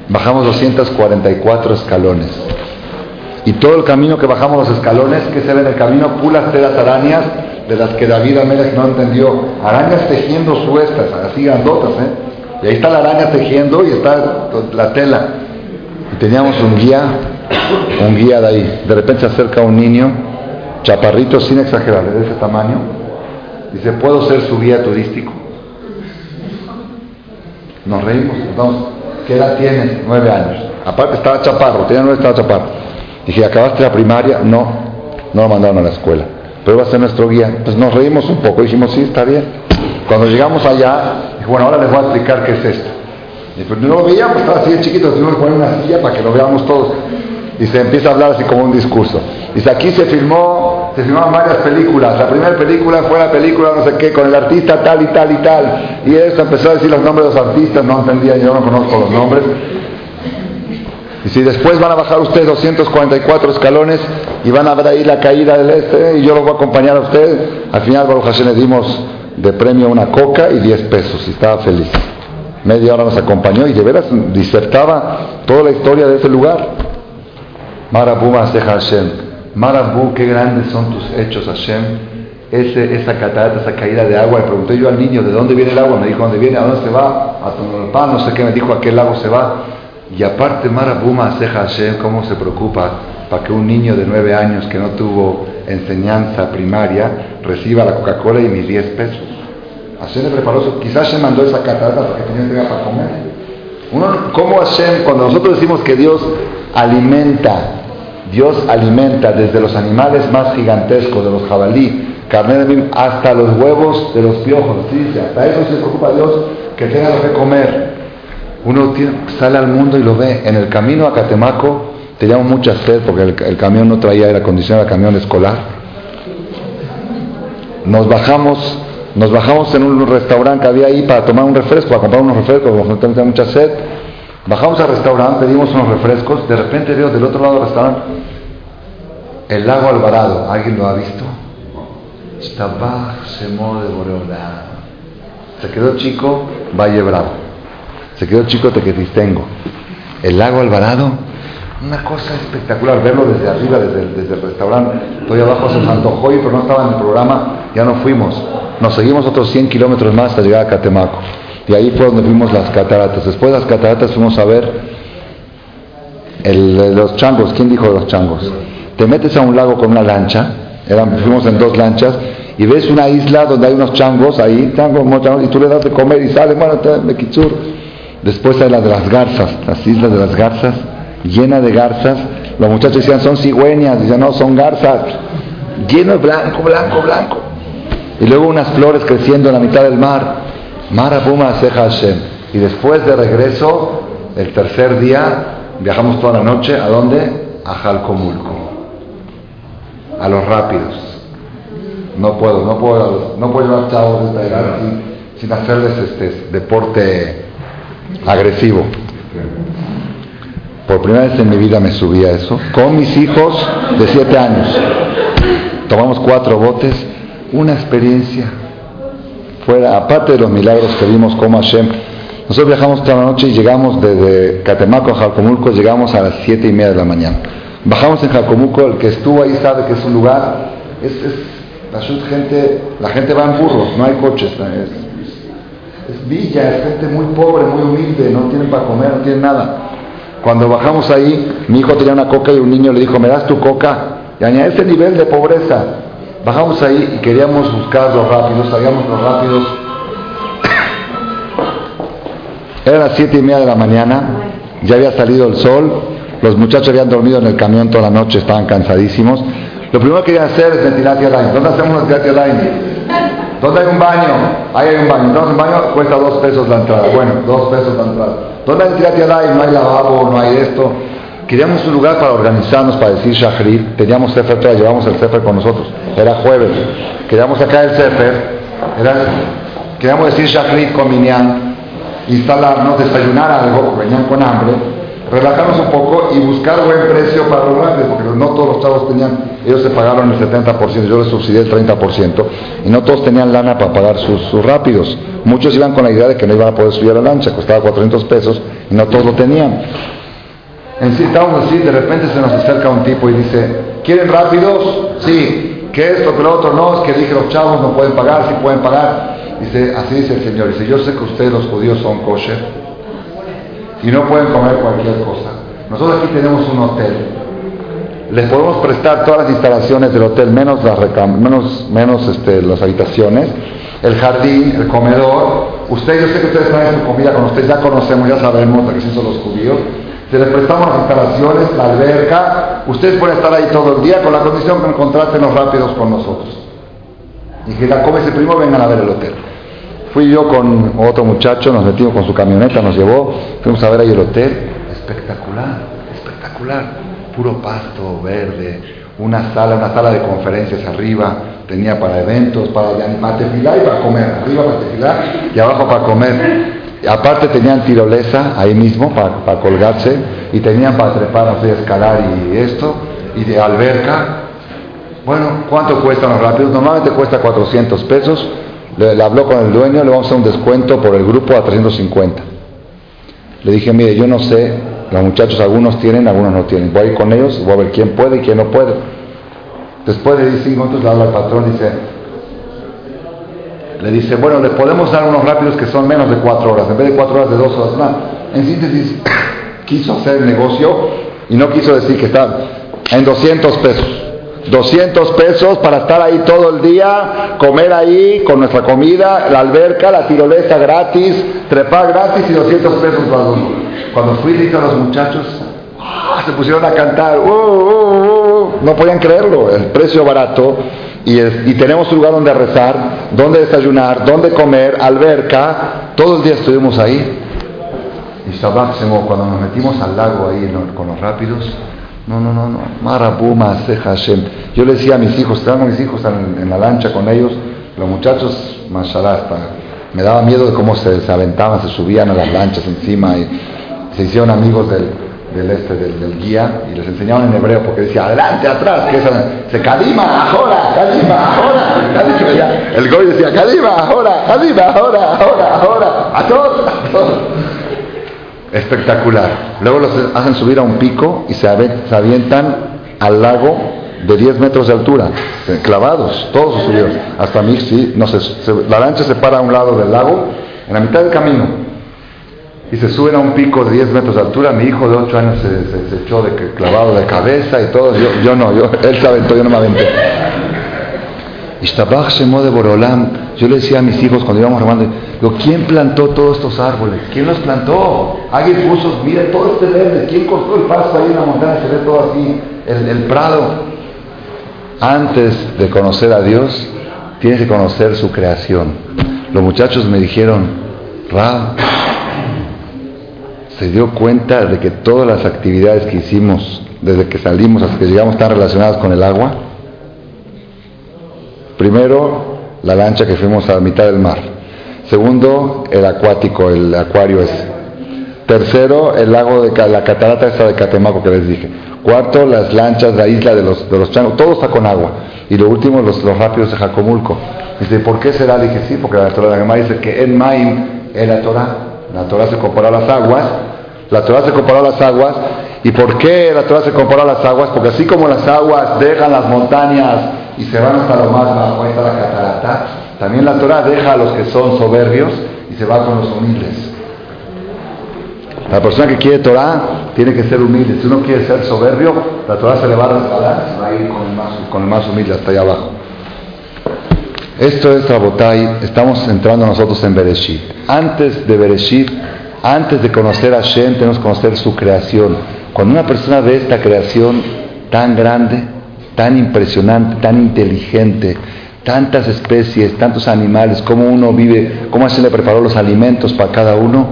Bajamos 244 escalones. Y todo el camino que bajamos los escalones, que se ve en el camino, pulas telas arañas, de las que David Amélez no entendió. Arañas tejiendo suestas, así grandotas, ¿eh? Y ahí está la araña tejiendo y está la tela. Y teníamos un guía, un guía de ahí. De repente se acerca un niño, chaparrito sin exagerar, de ese tamaño. Dice, ¿puedo ser su guía turístico? Nos reímos, vamos, ¿qué edad tienes? Nueve años. Aparte estaba chaparro, tenía nueve, estaba chaparro. Dije, ¿acabaste la primaria? No, no lo mandaron a la escuela. Pero va a ser nuestro guía. Pues nos reímos un poco, dijimos, sí, está bien. Cuando llegamos allá, bueno, ahora les voy a explicar qué es esto. Y pues no lo veíamos, estaba así de chiquito, tuvimos que poner una silla para que lo veamos todos. Y se empieza a hablar así como un discurso. Dice, aquí se filmó, se filmaron varias películas. La primera película fue la película no sé qué, con el artista tal y tal y tal. Y esto empezó a decir los nombres de los artistas, no entendía, yo no conozco los nombres. Y si después van a bajar ustedes 244 escalones y van a ver ahí la caída del este, y yo los voy a acompañar a ustedes, al final Baruch Hashem le dimos de premio una coca y 10 pesos y estaba feliz. Media hora nos acompañó y de veras disertaba toda la historia de ese lugar. Marabu Maseja Hashem. Marabu, qué grandes son tus hechos Hashem. Ese, esa catarata, esa caída de agua. Le pregunté yo al niño, ¿de dónde viene el agua? Me dijo, ¿dónde viene? ¿A dónde se va? A pan no sé qué. Me dijo, ¿a qué lago se va? Y aparte, Marabu Maseja Hashem, ¿cómo se preocupa para que un niño de nueve años que no tuvo enseñanza primaria reciba la Coca-Cola y mis 10 pesos. Hashem le preparó. Quizás Hashem mandó esa catarata para que tenía para comer. Uno, ¿Cómo Hashem, cuando nosotros decimos que Dios alimenta, Dios alimenta desde los animales más gigantescos, de los jabalí, carne hasta los huevos de los piojos, ¿sí? hasta eso se preocupa Dios que tenga lo que comer. Uno sale al mundo y lo ve. En el camino a Catemaco teníamos mucha sed porque el, camión no traía aire acondicionado, el camión escolar nos bajamos, nos bajamos en un restaurante que había ahí para tomar un refresco, para comprar unos refrescos, porque tenía mucha sed. Bajamos al restaurante, pedimos unos refrescos, de repente veo del otro lado del restaurante el lago Alvarado. ¿Alguien lo ha visto? Se quedó chico, Valle Bravo. Se quedó chico Tequetistengo. El lago Alvarado una cosa espectacular verlo desde arriba, desde el, desde el restaurante. Estoy abajo, se antojó pero no estaba en el programa, ya no fuimos. Nos seguimos otros 100 kilómetros más hasta llegar a Catemaco. Y ahí fue donde vimos las cataratas. Después de las cataratas fuimos a ver los changos. ¿Quién dijo de los changos? Te metes a un lago con una lancha, eran, fuimos en dos lanchas, y ves una isla donde hay unos changos ahí, changos, y tú le das de comer y sale, bueno, me quitsur. Después hay la de las garzas, las islas de las garzas, llena de garzas. Los muchachos decían, son cigüeñas, decían, no, son garzas, lleno de blanco, blanco, blanco. Y luego unas flores creciendo en la mitad del mar. Marabuma Seja Hashem. Y después de regreso, el tercer día, viajamos toda la noche, ¿a dónde? A Jalcomulco. A los rápidos. No puedo, no puedo, no puedo llevar chavos sin, sin hacerles este deporte agresivo. Por primera vez en mi vida me subí a eso, con mis hijos de siete años. Tomamos cuatro botes, una experiencia fuera, aparte de los milagros que vimos como Hashem, nosotros viajamos toda la noche y llegamos desde Catemaco a Jalcomulco, llegamos a las siete y media de la mañana. Bajamos en Jalcomulco, el que estuvo ahí sabe que es un lugar, es, la gente, la gente va en burros, no hay coches, es, es villa, es gente muy pobre, muy humilde, no tienen para comer, no tienen nada. Cuando bajamos ahí, mi hijo tenía una coca y un niño le dijo, ¿me das tu coca? Y a ese nivel de pobreza, bajamos ahí y queríamos buscar los rápidos, sabíamos los rápidos. Era las siete y media de la mañana, ya había salido el sol, los muchachos habían dormido en el camión toda la noche, estaban cansadísimos. Lo primero que querían hacer es ventilación line. ¿Dónde hacemos ventilación line? ¿Dónde hay un baño? Ahí hay un baño. Entonces un baño cuesta dos pesos la entrada. Bueno, dos pesos la entrada. ¿Dónde hay line? No hay lavabo, no hay esto. Queríamos un lugar para organizarnos, para decir Shahrid. Teníamos Sefer, llevamos el Sefer con nosotros. Era jueves. Queríamos sacar el Sefer. queríamos decir Shahrid con Minyan. Instalarnos, desayunar algo, venían con hambre. Relajarnos un poco y buscar buen precio para los grandes, porque no todos los chavos tenían, ellos se pagaron el 70%, yo les subsidié el 30%, y no todos tenían lana para pagar sus, rápidos. Muchos iban con la idea de que no iban a poder subir a la lancha, costaba 400 pesos, y no todos lo tenían. En sí, estábamos así, de repente se nos acerca un tipo y dice, ¿quieren rápidos? Sí. ¿Qué esto, que lo otro? No, es que dije los chavos no pueden pagar, sí pueden pagar. Dice, así dice el Señor. Dice, yo sé que ustedes los judíos son kosher y no pueden comer cualquier cosa. Nosotros aquí tenemos un hotel. Les podemos prestar todas las instalaciones del hotel, menos las, menos, menos este, las habitaciones, el jardín, el comedor. Ustedes, yo sé que ustedes traen su comida con ustedes, ya conocemos, ya sabemos de que son los judíos se les prestamos las instalaciones, la alberca, ustedes pueden estar ahí todo el día con la condición que nos contraten los rápidos con nosotros. Y que la come ese primo, vengan a ver el hotel. Fui yo con otro muchacho, nos metimos con su camioneta, nos llevó, fuimos a ver ahí el hotel, espectacular, espectacular, puro pasto verde, una sala, una sala de conferencias arriba, tenía para eventos, para, para tefilar y para comer, arriba para y abajo para comer. Aparte tenían tirolesa ahí mismo para, colgarse y tenían para trepar, no escalar y esto, y de alberca. Bueno, ¿cuánto cuestan los rápidos? Normalmente cuesta 400 pesos. Le, habló con el dueño, le vamos a hacer un descuento por el grupo a 350. Le dije, mire, yo no sé, los muchachos algunos tienen, algunos no tienen. Voy a ir con ellos, voy a ver quién puede y quién no puede. Después de 10 minutos le habla al patrón y dice, le dice, bueno, le podemos dar unos rápidos que son menos de cuatro horas, en vez de cuatro horas, de dos horas más. En síntesis, quiso hacer el negocio y no quiso decir que está en 200 pesos. 200 pesos para estar ahí todo el día, comer ahí con nuestra comida, la alberca, la tirolesa gratis, trepar gratis y 200 pesos para uno. Cuando fui dije a los muchachos, ¡ah! se pusieron a cantar, ¡Uh, uh, uh! no podían creerlo, el precio barato y, tenemos un lugar donde rezar, donde desayunar, donde comer, alberca, todo el día estuvimos ahí. Y Shabbat cuando nos metimos al lago ahí con los rápidos, no, no, no, no, Marabuma, Hashem. Yo le decía a mis hijos, estaban mis hijos en, la lancha con ellos, los muchachos, mashallah, me daba miedo de cómo se, se aventaban, se subían a las lanchas encima y se hicieron amigos del, del este del, guía y les enseñaban en hebreo porque decía adelante, atrás, que se cadima, ahora, cadima, ahora, el goy decía cadima, ahora, cadima, ahora, ahora, ahora, a todos, Espectacular. Luego los hacen subir a un pico y se, avientan al lago de 10 metros de altura, clavados, todos subidos. Hasta mí, sí, no sé, la lancha se para a un lado del lago en la mitad del camino, y se suben a un pico de 10 metros de altura, mi hijo de 8 años se, echó de clavado de cabeza y todo, yo, yo no, yo, él se aventó, yo no me aventé. de Borolam, yo le decía a mis hijos cuando íbamos digo, ¿quién plantó todos estos árboles? ¿Quién los plantó? Alguien puso, mire todo este verde, ¿quién cortó el pasto ahí en la montaña? Se ve todo así, el, el prado. Antes de conocer a Dios, tienes que conocer su creación. Los muchachos me dijeron, Rab, se dio cuenta de que todas las actividades que hicimos desde que salimos hasta que llegamos están relacionadas con el agua. Primero, la lancha que fuimos a la mitad del mar. Segundo, el acuático, el acuario ese. Tercero, el lago de la catarata esa de Catemaco que les dije. Cuarto, las lanchas, la isla de los, de los changos, todo está con agua. Y lo último, los, los rápidos de Jacomulco. Dice, ¿por qué será? dije, sí, porque la Torah de la dice que en Maim es la Torah. La Torah se comparó a las aguas. La Torah se comparó a las aguas. ¿Y por qué la Torah se comparó a las aguas? Porque así como las aguas dejan las montañas y se van hasta lo más bajo, ahí está la catarata, también la Torah deja a los que son soberbios y se va con los humildes. La persona que quiere Torah tiene que ser humilde. Si uno quiere ser soberbio, la Torah se le va a resbalar, se va a ir con el más, con el más humilde hasta allá abajo. Esto es Rabotai, estamos entrando nosotros en Bereshit. Antes de Bereshit, antes de conocer a Shem, tenemos que conocer su creación. Cuando una persona ve esta creación tan grande, tan impresionante, tan inteligente, tantas especies, tantos animales, cómo uno vive, cómo se le preparó los alimentos para cada uno,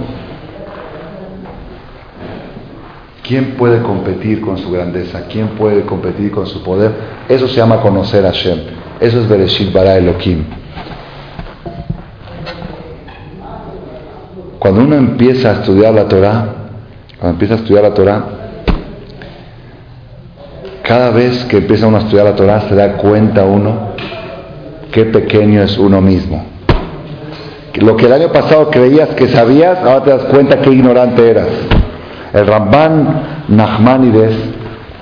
¿quién puede competir con su grandeza? ¿Quién puede competir con su poder? Eso se llama conocer a Shem. Eso es Bereshit bara Elohim. Cuando uno empieza a estudiar la Torah, cuando empieza a estudiar la Torah, cada vez que empieza uno a estudiar la Torah se da cuenta uno qué pequeño es uno mismo. Lo que el año pasado creías que sabías, ahora te das cuenta qué ignorante eras. El Ramban Nachmanides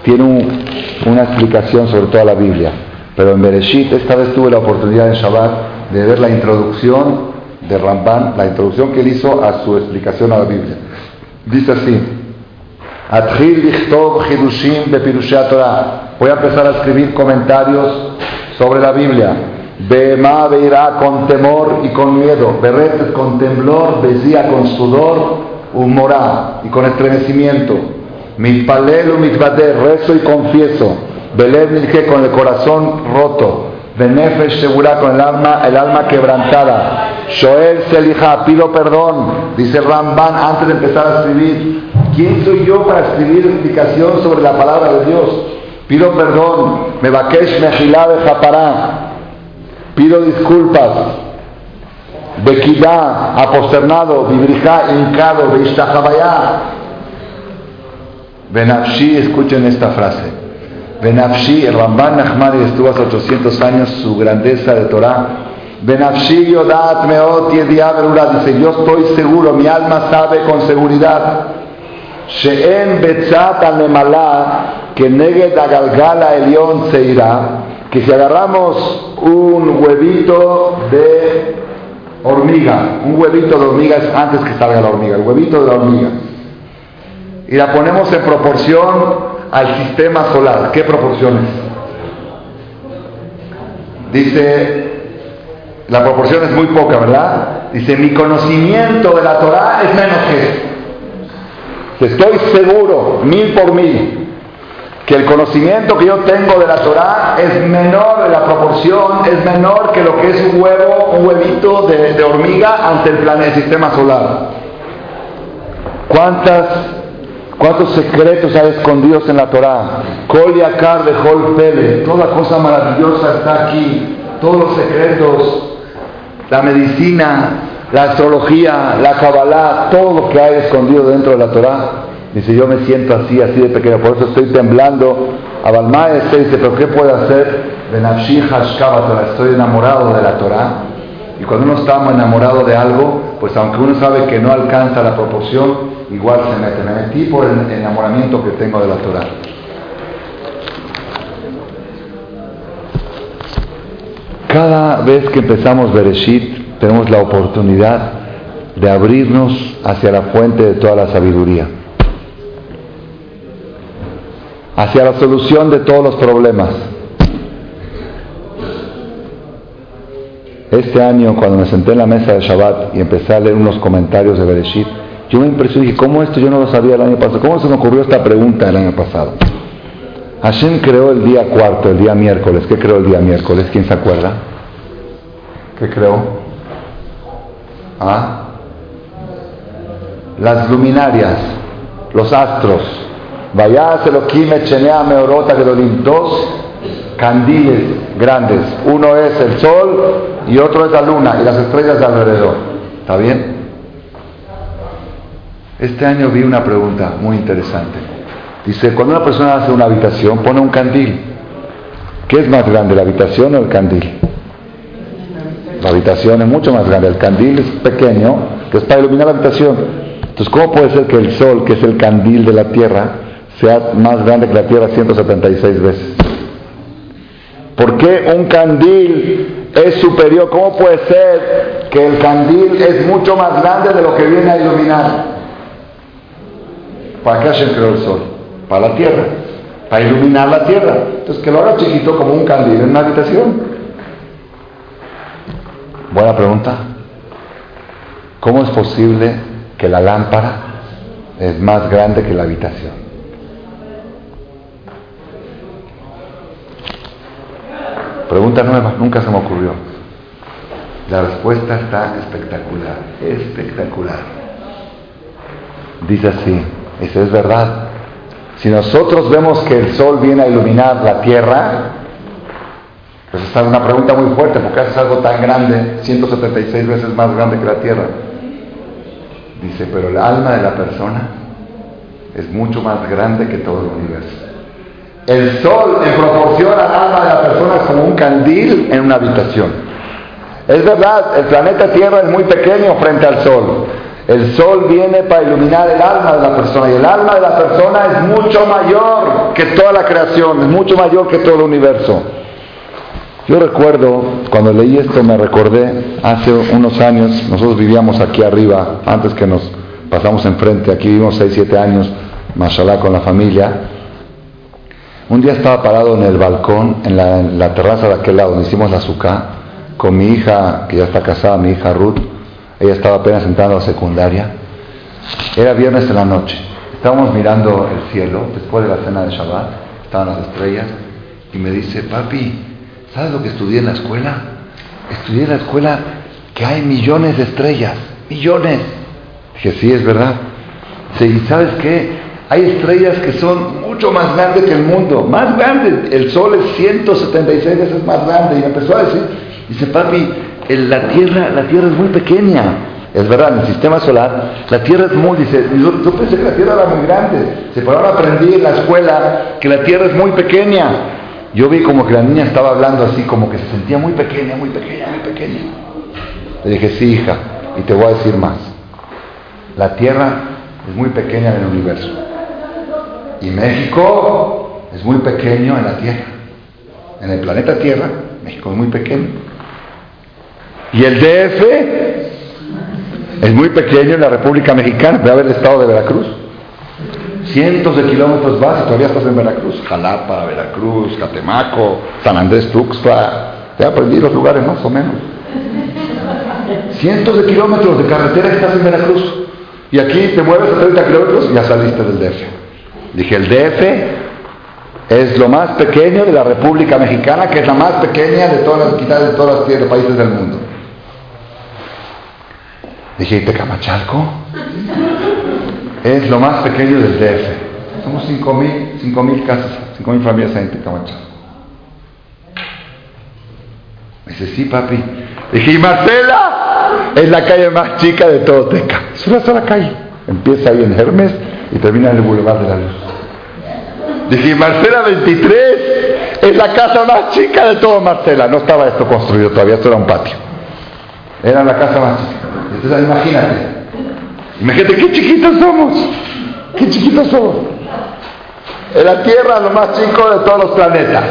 tiene una explicación sobre toda la Biblia. Pero en Bereshit esta vez tuve la oportunidad en Shabbat de ver la introducción de Ramban, la introducción que él hizo a su explicación a la Biblia. Dice así, Voy a empezar a escribir comentarios sobre la Biblia. Bema veirá con temor y con miedo. Berretes con temblor, besía con sudor, humorá y con estremecimiento. Mitpalelu mitbader, rezo y confieso. Belev con el corazón roto. Benefesh segura con el alma, el alma quebrantada. Shoel Selija, pido perdón. Dice Ramban antes de empezar a escribir. ¿Quién soy yo para escribir explicación sobre la palabra de Dios? Pido perdón. Me vaquesh mejilá de Japará. Pido disculpas. Bequidá, aposternado. Vibrijá, hincado. Beishtajabayá. Benafshi, escuchen esta frase. Benafshi, el Ramban Nachmani estuvo hace 800 años, su grandeza de Torah. Benafshi Yodat Meot dice, yo estoy seguro, mi alma sabe con seguridad. Betzat Anemala, que negue Galgala Elión Seirá, que si agarramos un huevito de hormiga, un huevito de hormiga es antes que salga la hormiga, el huevito de la hormiga, y la ponemos en proporción al sistema solar. ¿Qué proporciones? Dice, la proporción es muy poca, ¿verdad? Dice, mi conocimiento de la Torah es menos que Estoy seguro, mil por mil, que el conocimiento que yo tengo de la Torah es menor, la proporción es menor que lo que es un huevo, un huevito de, de hormiga ante el planeta, el sistema solar. ¿Cuántas ¿Cuántos secretos hay escondidos en la Torah? Kol Yakar de Hol Pele. Toda cosa maravillosa está aquí. Todos los secretos. La medicina, la astrología, la Kabbalah, todo lo que hay escondido dentro de la Torah. Dice, yo me siento así, así de pequeño, por eso estoy temblando. Abalmae se dice, pero ¿qué puedo hacer? Estoy enamorado de la Torah. Y cuando uno está enamorado de algo, pues aunque uno sabe que no alcanza la proporción, igual se mete. Me metí por el enamoramiento que tengo de la Torah. Cada vez que empezamos Bereshit, tenemos la oportunidad de abrirnos hacia la fuente de toda la sabiduría, hacia la solución de todos los problemas. Este año, cuando me senté en la mesa de Shabbat y empecé a leer unos comentarios de Bereshit, yo me impresioné y dije, ¿cómo esto yo no lo sabía el año pasado? ¿Cómo se me ocurrió esta pregunta el año pasado? Hashem creó el día cuarto, el día miércoles. ¿Qué creó el día miércoles? ¿Quién se acuerda? ¿Qué creó? ¿Ah? Las luminarias, los astros. Vayas Elohim Echenea Meorota Gedolim. Dos candiles grandes. Uno es el sol y otro es la luna y las estrellas de alrededor. ¿Está bien? Este año vi una pregunta muy interesante. Dice, cuando una persona hace una habitación, pone un candil. ¿Qué es más grande, la habitación o el candil? La habitación es mucho más grande. El candil es pequeño, que es para iluminar la habitación. Entonces, ¿cómo puede ser que el sol, que es el candil de la tierra, sea más grande que la tierra 176 veces? ¿Por qué un candil es superior? ¿Cómo puede ser que el candil es mucho más grande de lo que viene a iluminar? ¿Para qué Hashem creó el sol? Para la tierra, para iluminar la tierra. Entonces que lo haga chiquito como un candil en una habitación. Buena pregunta. ¿Cómo es posible que la lámpara es más grande que la habitación? Pregunta nueva, nunca se me ocurrió. La respuesta está espectacular, espectacular. Dice así, eso es verdad. Si nosotros vemos que el sol viene a iluminar la tierra, pues esta es una pregunta muy fuerte, porque haces algo tan grande, 176 veces más grande que la tierra. Dice, pero el alma de la persona es mucho más grande que todo el universo. El sol en proporción al alma de la persona es como un candil en una habitación. Es verdad, el planeta Tierra es muy pequeño frente al sol. El sol viene para iluminar el alma de la persona y el alma de la persona es mucho mayor que toda la creación, es mucho mayor que todo el universo. Yo recuerdo, cuando leí esto me recordé, hace unos años, nosotros vivíamos aquí arriba, antes que nos pasamos enfrente, aquí vivimos 6, 7 años, mashallah, con la familia, un día estaba parado en el balcón, en la, terraza de aquel lado, donde hicimos la azúcar, con mi hija, que ya está casada, mi hija Ruth. Ella estaba apenas entrando a la secundaria. Era viernes en la noche. Estábamos mirando el cielo, después de la cena de Shabbat, estaban las estrellas, y me dice, papi, ¿sabes lo que estudié en la escuela? Estudié en la escuela que hay millones de estrellas, millones. Dije, sí, es verdad. Dice, ¿y sabes qué? Hay estrellas que son mucho más grandes que el mundo, más grandes. El Sol es 176 veces más grande. Y empezó a decir, dice, papi, la Tierra, la Tierra es muy pequeña. Es verdad, en el sistema solar, la Tierra es muy, dice, yo, pensé que la Tierra era muy grande. Se por ahora aprendí en la escuela que la Tierra es muy pequeña. Yo vi como que la niña estaba hablando así, como que se sentía muy pequeña, muy pequeña, muy pequeña. Le dije, sí, hija, y te voy a decir más. La Tierra es muy pequeña en el universo. Y México es muy pequeño en la Tierra. En el planeta Tierra, México es muy pequeño. Y el DF es muy pequeño en la República Mexicana, ve a ver el estado de Veracruz. Cientos de kilómetros vas y todavía estás en Veracruz. Jalapa, Veracruz, Catemaco, San Andrés Tuxtla. Te aprendí los lugares más o menos. Cientos de kilómetros de carretera y estás en Veracruz. Y aquí te mueves a 30 kilómetros y ya saliste del DF. Dije, el DF es lo más pequeño de la República Mexicana, que es la más pequeña de todas las, de todos los países del mundo. Dije, ¿y Tecamachalco? Es lo más pequeño del DF. Somos 5.000 mil casas, 5.000 familias en Tecamachalco. Me dice, sí, papi. Dije, ¿y Marcela? Es la calle más chica de todo Teca. Es una sola calle. Empieza ahí en Hermes y termina en el Boulevard de la Luz. Dije, Marcela 23 es la casa más chica de todo Marcela. No estaba esto construido todavía, esto era un patio. Era la casa más chica. Entonces, imagínate. Imagínate qué chiquitos somos. Qué chiquitos somos. En la Tierra lo más chico de todos los planetas.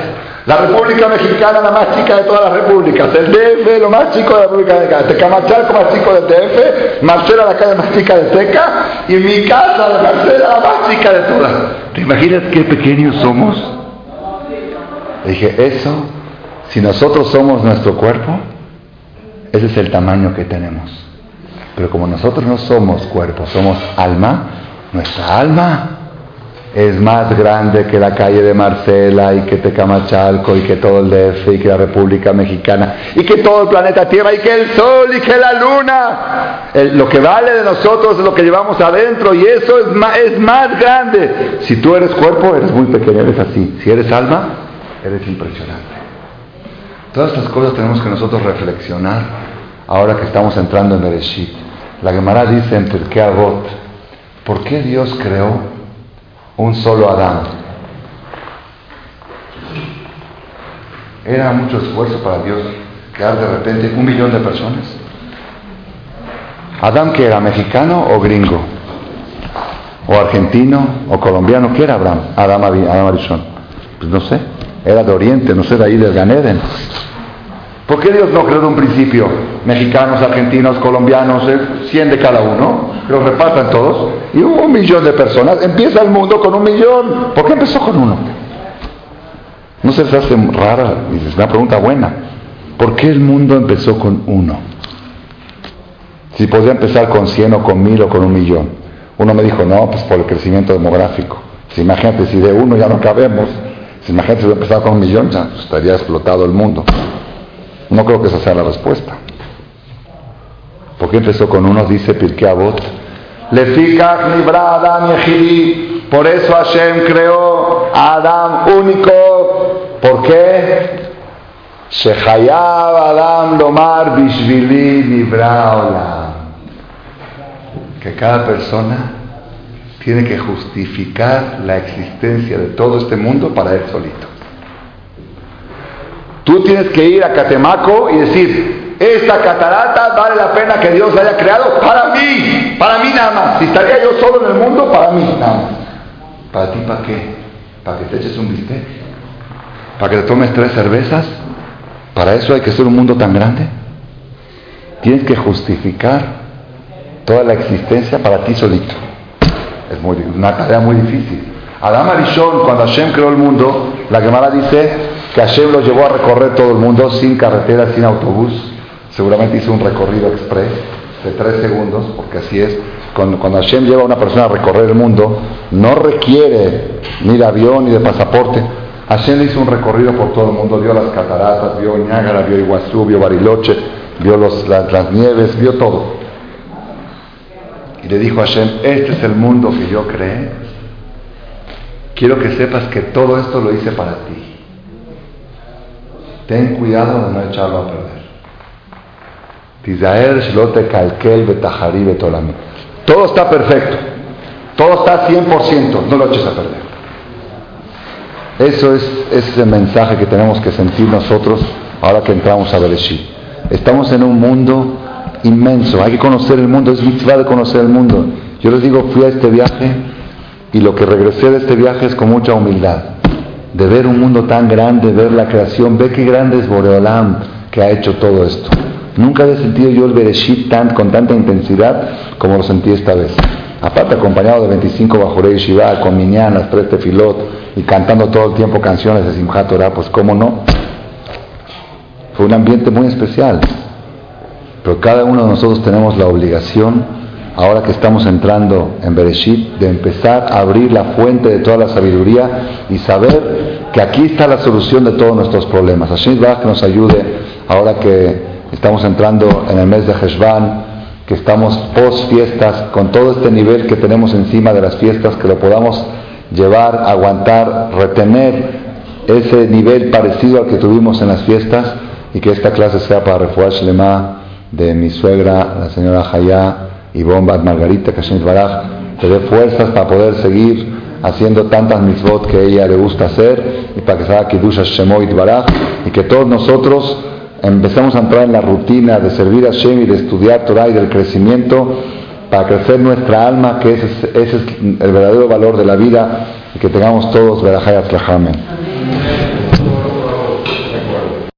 La República Mexicana, la más chica de todas las repúblicas. El DF, lo más chico de la República Mexicana. Tecamachalco, más chico del DF. Marcela, la calle más chica de Teca. Y mi casa, la Marcela, la más chica de todas. ¿Te imaginas qué pequeños somos? dije, eso, si nosotros somos nuestro cuerpo, ese es el tamaño que tenemos. Pero como nosotros no somos cuerpo, somos alma, nuestra alma es más grande que la calle de Marcela y que Tecamachalco y que todo el DF y que la República Mexicana y que todo el planeta Tierra y que el Sol y que la Luna. lo que vale de nosotros es lo que llevamos adentro y eso es más, es más grande. Si tú eres cuerpo, eres muy pequeño, eres así. Si eres alma, eres impresionante. Todas estas cosas tenemos que nosotros reflexionar ahora que estamos entrando en Bereshit. La Gemara dice en Pirkei Avot, ¿por qué Dios creó un solo Adán. Era mucho esfuerzo para Dios crear de repente un millón de personas. Adán que era mexicano o gringo, o argentino o colombiano, ¿qué era Abraham? Adam, Adam Pues no sé, era de Oriente, no sé, de ahí del Ganeden. ¿Por qué Dios no creó de un principio mexicanos, argentinos, colombianos, 100 de cada uno? Los repartan todos. Y un millón de personas. Empieza el mundo con un millón. ¿Por qué empezó con uno? ¿No se les hace rara? Es una pregunta buena. ¿Por qué el mundo empezó con uno? Si podía empezar con 100 o con 1000 o con un millón. Uno me dijo, no, pues por el crecimiento demográfico. Si imagínate, si de uno ya no cabemos, si imagínate si empezado con un millón, ya estaría explotado el mundo. No creo que esa sea la respuesta. ¿Por qué empezó con uno? Dice Pirkei Avot. Nibra Adam Yehidi. Por eso Hashem creó a Adam único. ¿Por qué? Shehayab Adam Lomar Bishvili Nibra Olam. Que cada persona tiene que justificar la existencia de todo este mundo para él solito. Tú tienes que ir a Catemaco y decir, esta catarata vale la pena que Dios la haya creado para mí, para mí nada más. Si estaría yo solo en el mundo, para mí nada más. ¿Para ti para qué? ¿Para que te eches un bistec? ¿Para que te tomes tres cervezas? ¿Para eso hay que ser un mundo tan grande? Tienes que justificar toda la existencia para ti solito. Es muy, una tarea muy difícil. Adam Arishon, cuando Hashem creó el mundo, la Gemara dice que Hashem lo llevó a recorrer todo el mundo sin carretera, sin autobús. Seguramente hizo un recorrido express de tres segundos, porque así es. Cuando, Hashem lleva a una persona a recorrer el mundo, no requiere ni de avión ni de pasaporte. Hashem hizo un recorrido por todo el mundo, vio las cataratas, vio Niágara, vio Iguazú, vio Bariloche, vio las nieves, vio todo. Y le dijo a Hashem, este es el mundo que yo creé quiero que sepas que todo esto lo hice para ti. Ten cuidado de no echarlo a perder. Todo está perfecto. Todo está 100%. No lo eches a perder. Eso es, ese mensaje que tenemos que sentir nosotros ahora que entramos a Bereshit. Estamos en un mundo inmenso. Hay que conocer el mundo. Es mitzvah de conocer el mundo. Yo les digo, fui a este viaje y lo que regresé de este viaje es con mucha humildad, de ver un mundo tan grande, ver la creación, ve qué grande es Boreolam que ha hecho todo esto. Nunca había sentido yo el Bereshit tan, con tanta intensidad como lo sentí esta vez. Aparte acompañado de 25 Bajorei Shiva, con Minyanas, tres tefilot y cantando todo el tiempo canciones de Simchat Torah, pues cómo no. Fue un ambiente muy especial. Pero cada uno de nosotros tenemos la obligación ahora que estamos entrando en Bereshit, de empezar a abrir la fuente de toda la sabiduría y saber que aquí está la solución de todos nuestros problemas. Así que nos ayude ahora que estamos entrando en el mes de Heshvan, que estamos post fiestas, con todo este nivel que tenemos encima de las fiestas, que lo podamos llevar, aguantar, retener ese nivel parecido al que tuvimos en las fiestas y que esta clase sea para refugiar Shlema de mi suegra, la señora Hayá y Bombat Margarita Kashem Baraj te dé fuerzas para poder seguir haciendo tantas mitzvot que ella le gusta hacer y para que se haga Kiddush Shemoit Baraj y que todos nosotros empecemos a entrar en la rutina de servir a Shem y de estudiar Torah y del crecimiento para crecer nuestra alma, que ese es, es el verdadero valor de la vida y que tengamos todos Berajayat Lahamen.